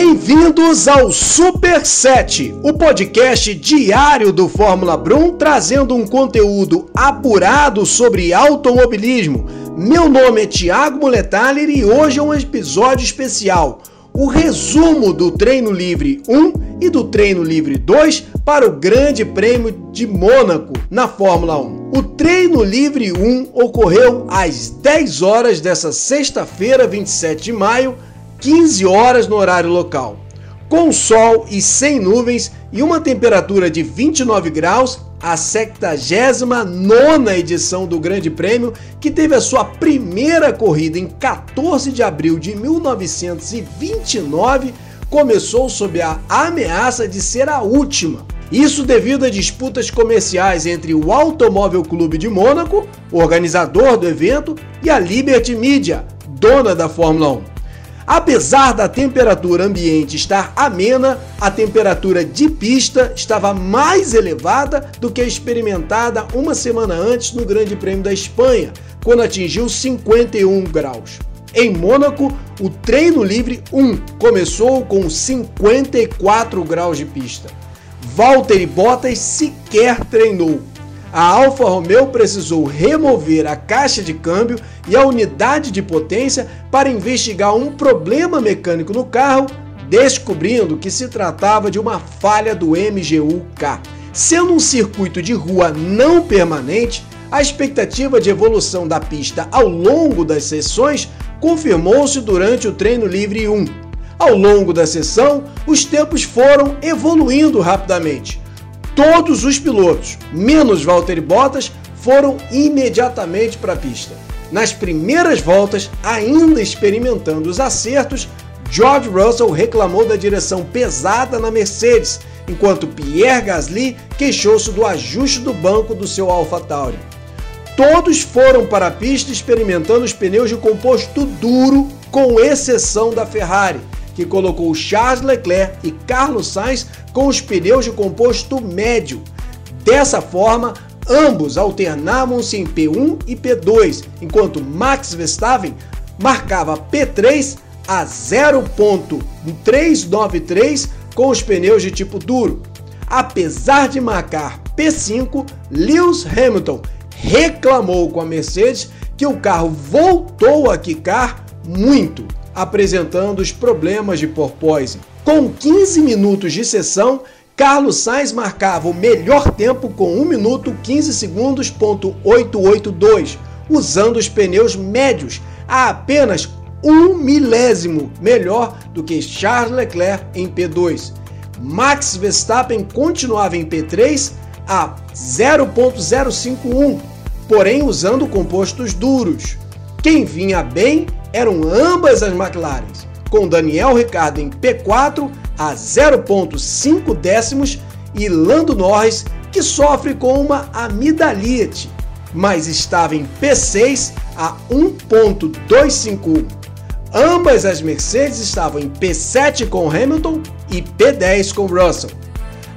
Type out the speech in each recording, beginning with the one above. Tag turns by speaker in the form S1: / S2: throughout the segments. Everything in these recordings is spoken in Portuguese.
S1: Bem-vindos ao Super 7, o podcast diário do Fórmula Brum, trazendo um conteúdo apurado sobre automobilismo. Meu nome é Thiago Moletaler e hoje é um episódio especial. O resumo do treino livre 1 e do treino livre 2 para o Grande Prêmio de Mônaco na Fórmula 1. O treino livre 1 ocorreu às 10 horas dessa sexta-feira, 27 de maio, 15 horas no horário local. Com sol e sem nuvens e uma temperatura de 29 graus, a 79 edição do Grande Prêmio, que teve a sua primeira corrida em 14 de abril de 1929, começou sob a ameaça de ser a última. Isso devido a disputas comerciais entre o Automóvel Clube de Mônaco, organizador do evento, e a Liberty Media, dona da Fórmula 1. Apesar da temperatura ambiente estar amena, a temperatura de pista estava mais elevada do que a experimentada uma semana antes no Grande Prêmio da Espanha, quando atingiu 51 graus. Em Mônaco, o treino livre 1 começou com 54 graus de pista. Valtteri Bottas sequer treinou a Alfa Romeo precisou remover a caixa de câmbio e a unidade de potência para investigar um problema mecânico no carro, descobrindo que se tratava de uma falha do MGU-K. Sendo um circuito de rua não permanente, a expectativa de evolução da pista ao longo das sessões confirmou-se durante o treino livre 1. Ao longo da sessão, os tempos foram evoluindo rapidamente Todos os pilotos, menos Valtteri Bottas, foram imediatamente para a pista. Nas primeiras voltas, ainda experimentando os acertos, George Russell reclamou da direção pesada na Mercedes, enquanto Pierre Gasly queixou-se do ajuste do banco do seu AlphaTauri. Todos foram para a pista experimentando os pneus de composto duro, com exceção da Ferrari, que colocou Charles Leclerc e Carlos Sainz com os pneus de composto médio. Dessa forma, ambos alternavam-se em P1 e P2, enquanto Max Verstappen marcava P3 a 0.393 com os pneus de tipo duro. Apesar de marcar P5, Lewis Hamilton reclamou com a Mercedes que o carro voltou a quicar muito apresentando os problemas de porpoise. Com 15 minutos de sessão, Carlos Sainz marcava o melhor tempo com 1 minuto 15 segundos, ponto 882, usando os pneus médios a apenas um milésimo melhor do que Charles Leclerc em P2. Max Verstappen continuava em P3 a 0.051, porém usando compostos duros. Quem vinha bem eram ambas as McLarens, com Daniel Ricciardo em P4 a 0,5 décimos e Lando Norris, que sofre com uma amidalite, mas estava em P6 a 1,251. Ambas as Mercedes estavam em P7 com Hamilton e P10 com Russell.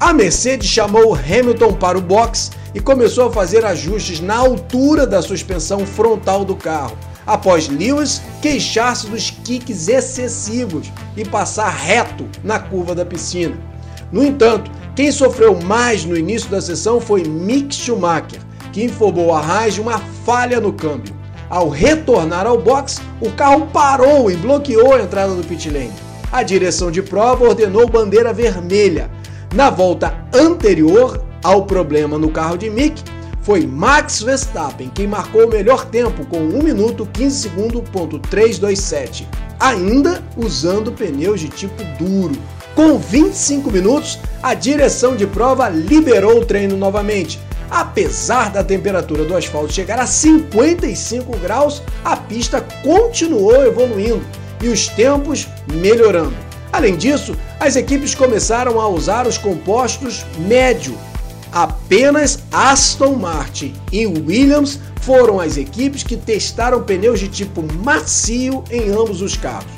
S1: A Mercedes chamou Hamilton para o box e começou a fazer ajustes na altura da suspensão frontal do carro após Lewis queixar-se dos kicks excessivos e passar reto na curva da piscina. No entanto, quem sofreu mais no início da sessão foi Mick Schumacher, que informou a Haas de uma falha no câmbio. Ao retornar ao box, o carro parou e bloqueou a entrada do pit lane. A direção de prova ordenou bandeira vermelha. Na volta anterior ao problema no carro de Mick, foi Max Verstappen quem marcou o melhor tempo com 1 minuto 15 segundos, ponto 327, ainda usando pneus de tipo duro. Com 25 minutos, a direção de prova liberou o treino novamente. Apesar da temperatura do asfalto chegar a 55 graus, a pista continuou evoluindo e os tempos melhorando. Além disso, as equipes começaram a usar os compostos médio Apenas Aston Martin e Williams foram as equipes que testaram pneus de tipo macio em ambos os carros.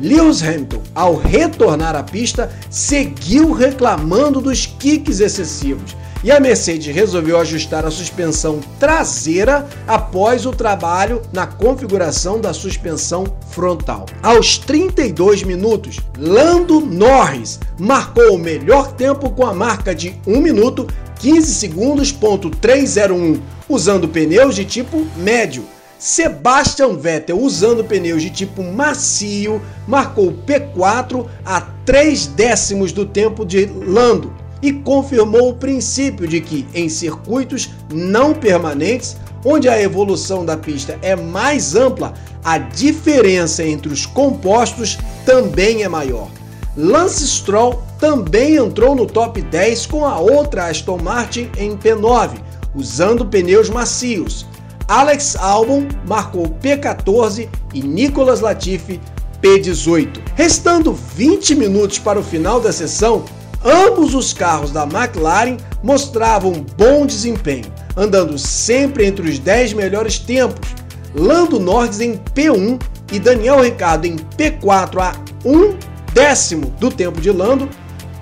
S1: Lewis Hamilton, ao retornar à pista, seguiu reclamando dos kicks excessivos e a Mercedes resolveu ajustar a suspensão traseira após o trabalho na configuração da suspensão frontal. Aos 32 minutos, Lando Norris marcou o melhor tempo com a marca de 1 minuto 15 segundos, ponto 301, usando pneus de tipo médio. Sebastian Vettel, usando pneus de tipo macio, marcou P4 a 3 décimos do tempo de Lando e confirmou o princípio de que, em circuitos não permanentes, onde a evolução da pista é mais ampla, a diferença entre os compostos também é maior. Lance Stroll também entrou no top 10 com a outra Aston Martin em P9, usando pneus macios. Alex Albon marcou P14 e Nicolas Latifi P18. Restando 20 minutos para o final da sessão, Ambos os carros da McLaren mostravam bom desempenho, andando sempre entre os 10 melhores tempos. Lando Norris em P1 e Daniel Ricciardo em P4 a 1 décimo do tempo de Lando.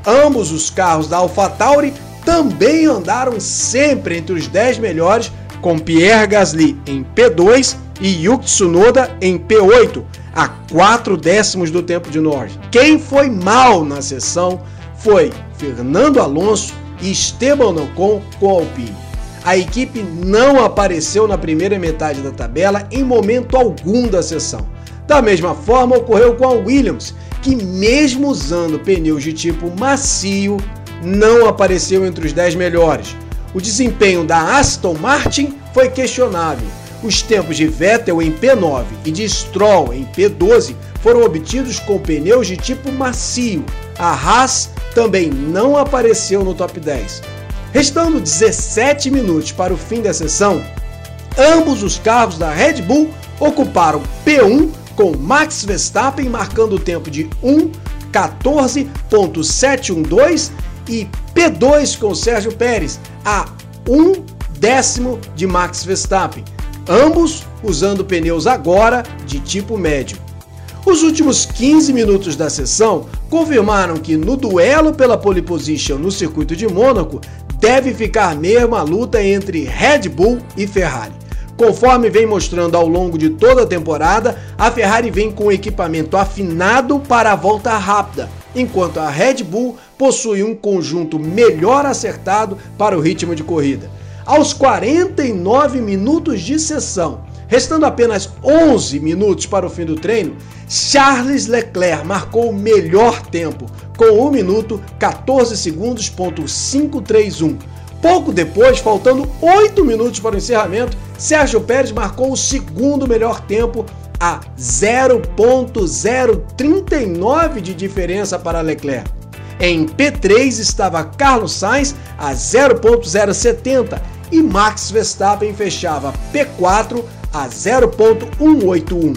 S1: Ambos os carros da AlphaTauri também andaram sempre entre os 10 melhores, com Pierre Gasly em P2 e Yuki Tsunoda em P8, a 4 décimos do tempo de Norris. Quem foi mal na sessão foi Fernando Alonso e Esteban Ocon com Alpine. A equipe não apareceu na primeira metade da tabela em momento algum da sessão. Da mesma forma ocorreu com a Williams, que mesmo usando pneus de tipo macio, não apareceu entre os 10 melhores. O desempenho da Aston Martin foi questionável. Os tempos de Vettel em P9 e de Stroll em P12 foram obtidos com pneus de tipo macio. A Haas também não apareceu no top 10. Restando 17 minutos para o fim da sessão, ambos os carros da Red Bull ocuparam P1 com Max Verstappen marcando o tempo de 1:14.712 e P2 com Sérgio Pérez a 1 décimo de Max Verstappen, ambos usando pneus agora de tipo médio. Os últimos 15 minutos da sessão confirmaram que no duelo pela pole position no circuito de Mônaco deve ficar mesmo a luta entre Red Bull e Ferrari. Conforme vem mostrando ao longo de toda a temporada, a Ferrari vem com equipamento afinado para a volta rápida, enquanto a Red Bull possui um conjunto melhor acertado para o ritmo de corrida. Aos 49 minutos de sessão, Restando apenas 11 minutos para o fim do treino, Charles Leclerc marcou o melhor tempo, com 1 minuto 14 segundos, ponto 531. Pouco depois, faltando 8 minutos para o encerramento, Sérgio Pérez marcou o segundo melhor tempo a 0.039 de diferença para Leclerc. Em P3 estava Carlos Sainz a 0.070 e Max Verstappen fechava P4 a 0.181.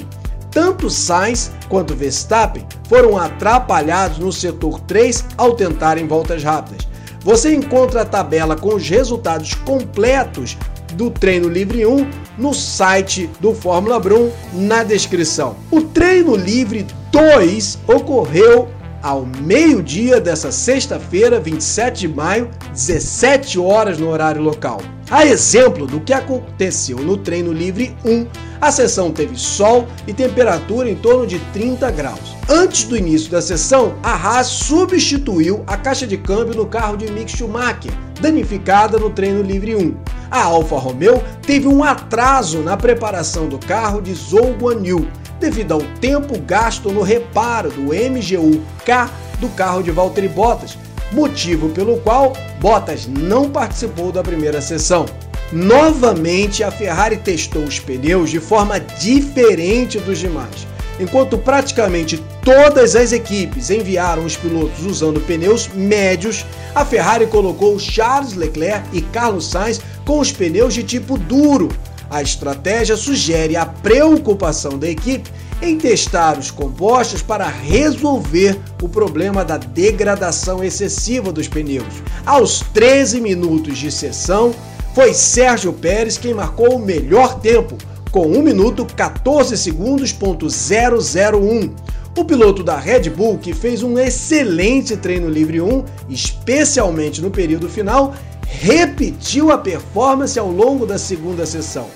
S1: Tanto Sainz quanto Verstappen foram atrapalhados no setor 3 ao tentarem voltas rápidas. Você encontra a tabela com os resultados completos do treino livre 1 no site do Fórmula Brum na descrição. O treino livre 2 ocorreu ao meio-dia dessa sexta-feira, 27 de maio, 17 horas no horário local. A exemplo do que aconteceu no treino livre 1, a sessão teve sol e temperatura em torno de 30 graus. Antes do início da sessão, a Haas substituiu a caixa de câmbio no carro de Mick Schumacher, danificada no treino livre 1. A Alfa Romeo teve um atraso na preparação do carro de Zhou Guanyu, devido ao tempo gasto no reparo do MGU-K do carro de Valtteri Bottas, motivo pelo qual Bottas não participou da primeira sessão. Novamente, a Ferrari testou os pneus de forma diferente dos demais. Enquanto praticamente todas as equipes enviaram os pilotos usando pneus médios, a Ferrari colocou Charles Leclerc e Carlos Sainz com os pneus de tipo duro, a estratégia sugere a preocupação da equipe em testar os compostos para resolver o problema da degradação excessiva dos pneus. Aos 13 minutos de sessão, foi Sérgio Pérez quem marcou o melhor tempo, com 1 minuto 14 segundos, ponto 001. O piloto da Red Bull, que fez um excelente treino livre 1, especialmente no período final, repetiu a performance ao longo da segunda sessão.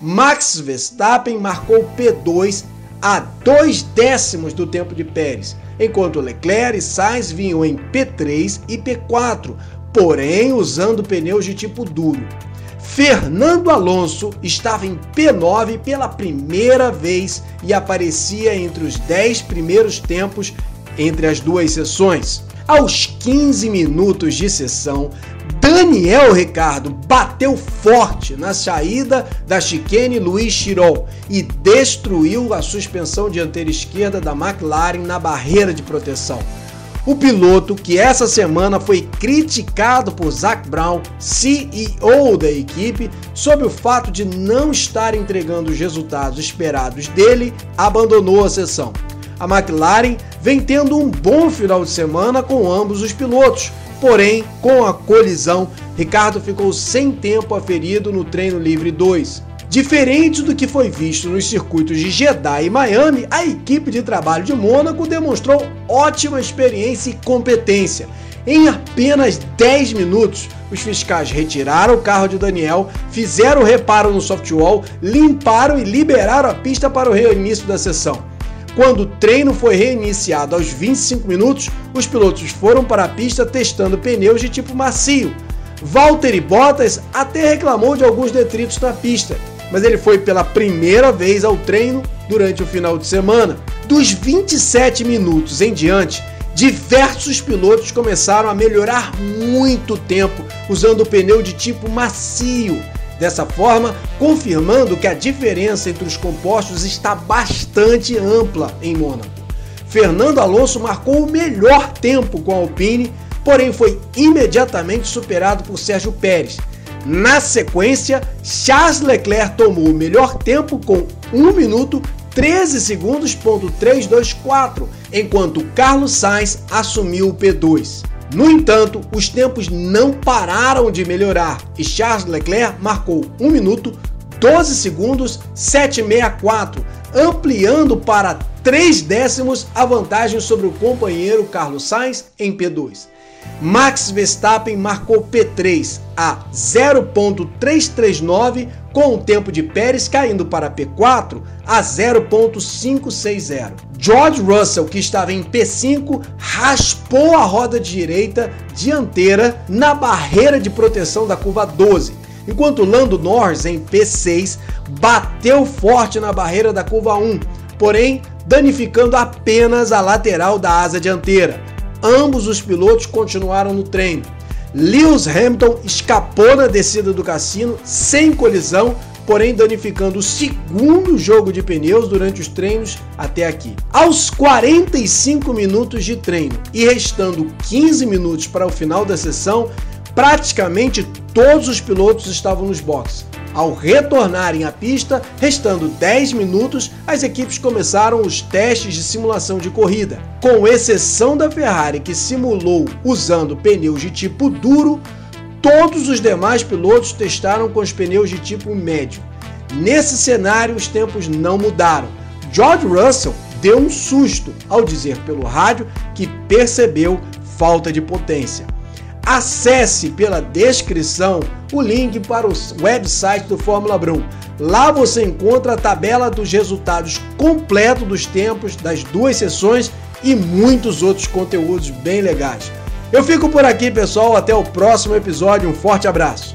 S1: Max Verstappen marcou P2 a dois décimos do tempo de Pérez, enquanto Leclerc e Sainz vinham em P3 e P4, porém usando pneus de tipo duro. Fernando Alonso estava em P9 pela primeira vez e aparecia entre os 10 primeiros tempos entre as duas sessões. Aos 15 minutos de sessão, Daniel Ricardo bateu forte na saída da chicane Luiz Chiron e destruiu a suspensão dianteira esquerda da McLaren na barreira de proteção. O piloto, que essa semana foi criticado por Zac Brown, CEO da equipe, sobre o fato de não estar entregando os resultados esperados dele, abandonou a sessão. A McLaren vem tendo um bom final de semana com ambos os pilotos, porém, com a colisão, Ricardo ficou sem tempo aferido no treino livre 2. Diferente do que foi visto nos circuitos de Jeddah e Miami, a equipe de trabalho de Mônaco demonstrou ótima experiência e competência. Em apenas 10 minutos, os fiscais retiraram o carro de Daniel, fizeram o reparo no softwall, limparam e liberaram a pista para o reinício da sessão. Quando o treino foi reiniciado aos 25 minutos, os pilotos foram para a pista testando pneus de tipo macio. Valtteri Bottas até reclamou de alguns detritos na pista, mas ele foi pela primeira vez ao treino durante o final de semana. Dos 27 minutos em diante, diversos pilotos começaram a melhorar muito tempo usando o pneu de tipo macio. Dessa forma, confirmando que a diferença entre os compostos está bastante ampla em Mônaco. Fernando Alonso marcou o melhor tempo com a Alpine, porém foi imediatamente superado por Sérgio Pérez, na sequência, Charles Leclerc tomou o melhor tempo com 1 minuto 13 segundos, ponto 324, enquanto Carlos Sainz assumiu o P2. No entanto, os tempos não pararam de melhorar e Charles Leclerc marcou 1 minuto 12 segundos 764, ampliando para 3 décimos a vantagem sobre o companheiro Carlos Sainz em P2. Max Verstappen marcou P3 a 0.339, com o tempo de Pérez caindo para P4 a 0.560. George Russell, que estava em P5, raspou a roda direita dianteira na barreira de proteção da curva 12, enquanto Lando Norris, em P6, bateu forte na barreira da curva 1, porém danificando apenas a lateral da asa dianteira. Ambos os pilotos continuaram no treino. Lewis Hamilton escapou na descida do cassino sem colisão, porém danificando o segundo jogo de pneus durante os treinos até aqui. Aos 45 minutos de treino e restando 15 minutos para o final da sessão, praticamente todos os pilotos estavam nos boxes. Ao retornarem à pista, restando 10 minutos, as equipes começaram os testes de simulação de corrida. Com exceção da Ferrari, que simulou usando pneus de tipo duro, todos os demais pilotos testaram com os pneus de tipo médio. Nesse cenário, os tempos não mudaram. George Russell deu um susto ao dizer pelo rádio que percebeu falta de potência. Acesse pela descrição o link para o website do Fórmula Brum. Lá você encontra a tabela dos resultados completo dos tempos das duas sessões e muitos outros conteúdos bem legais. Eu fico por aqui, pessoal. Até o próximo episódio. Um forte abraço.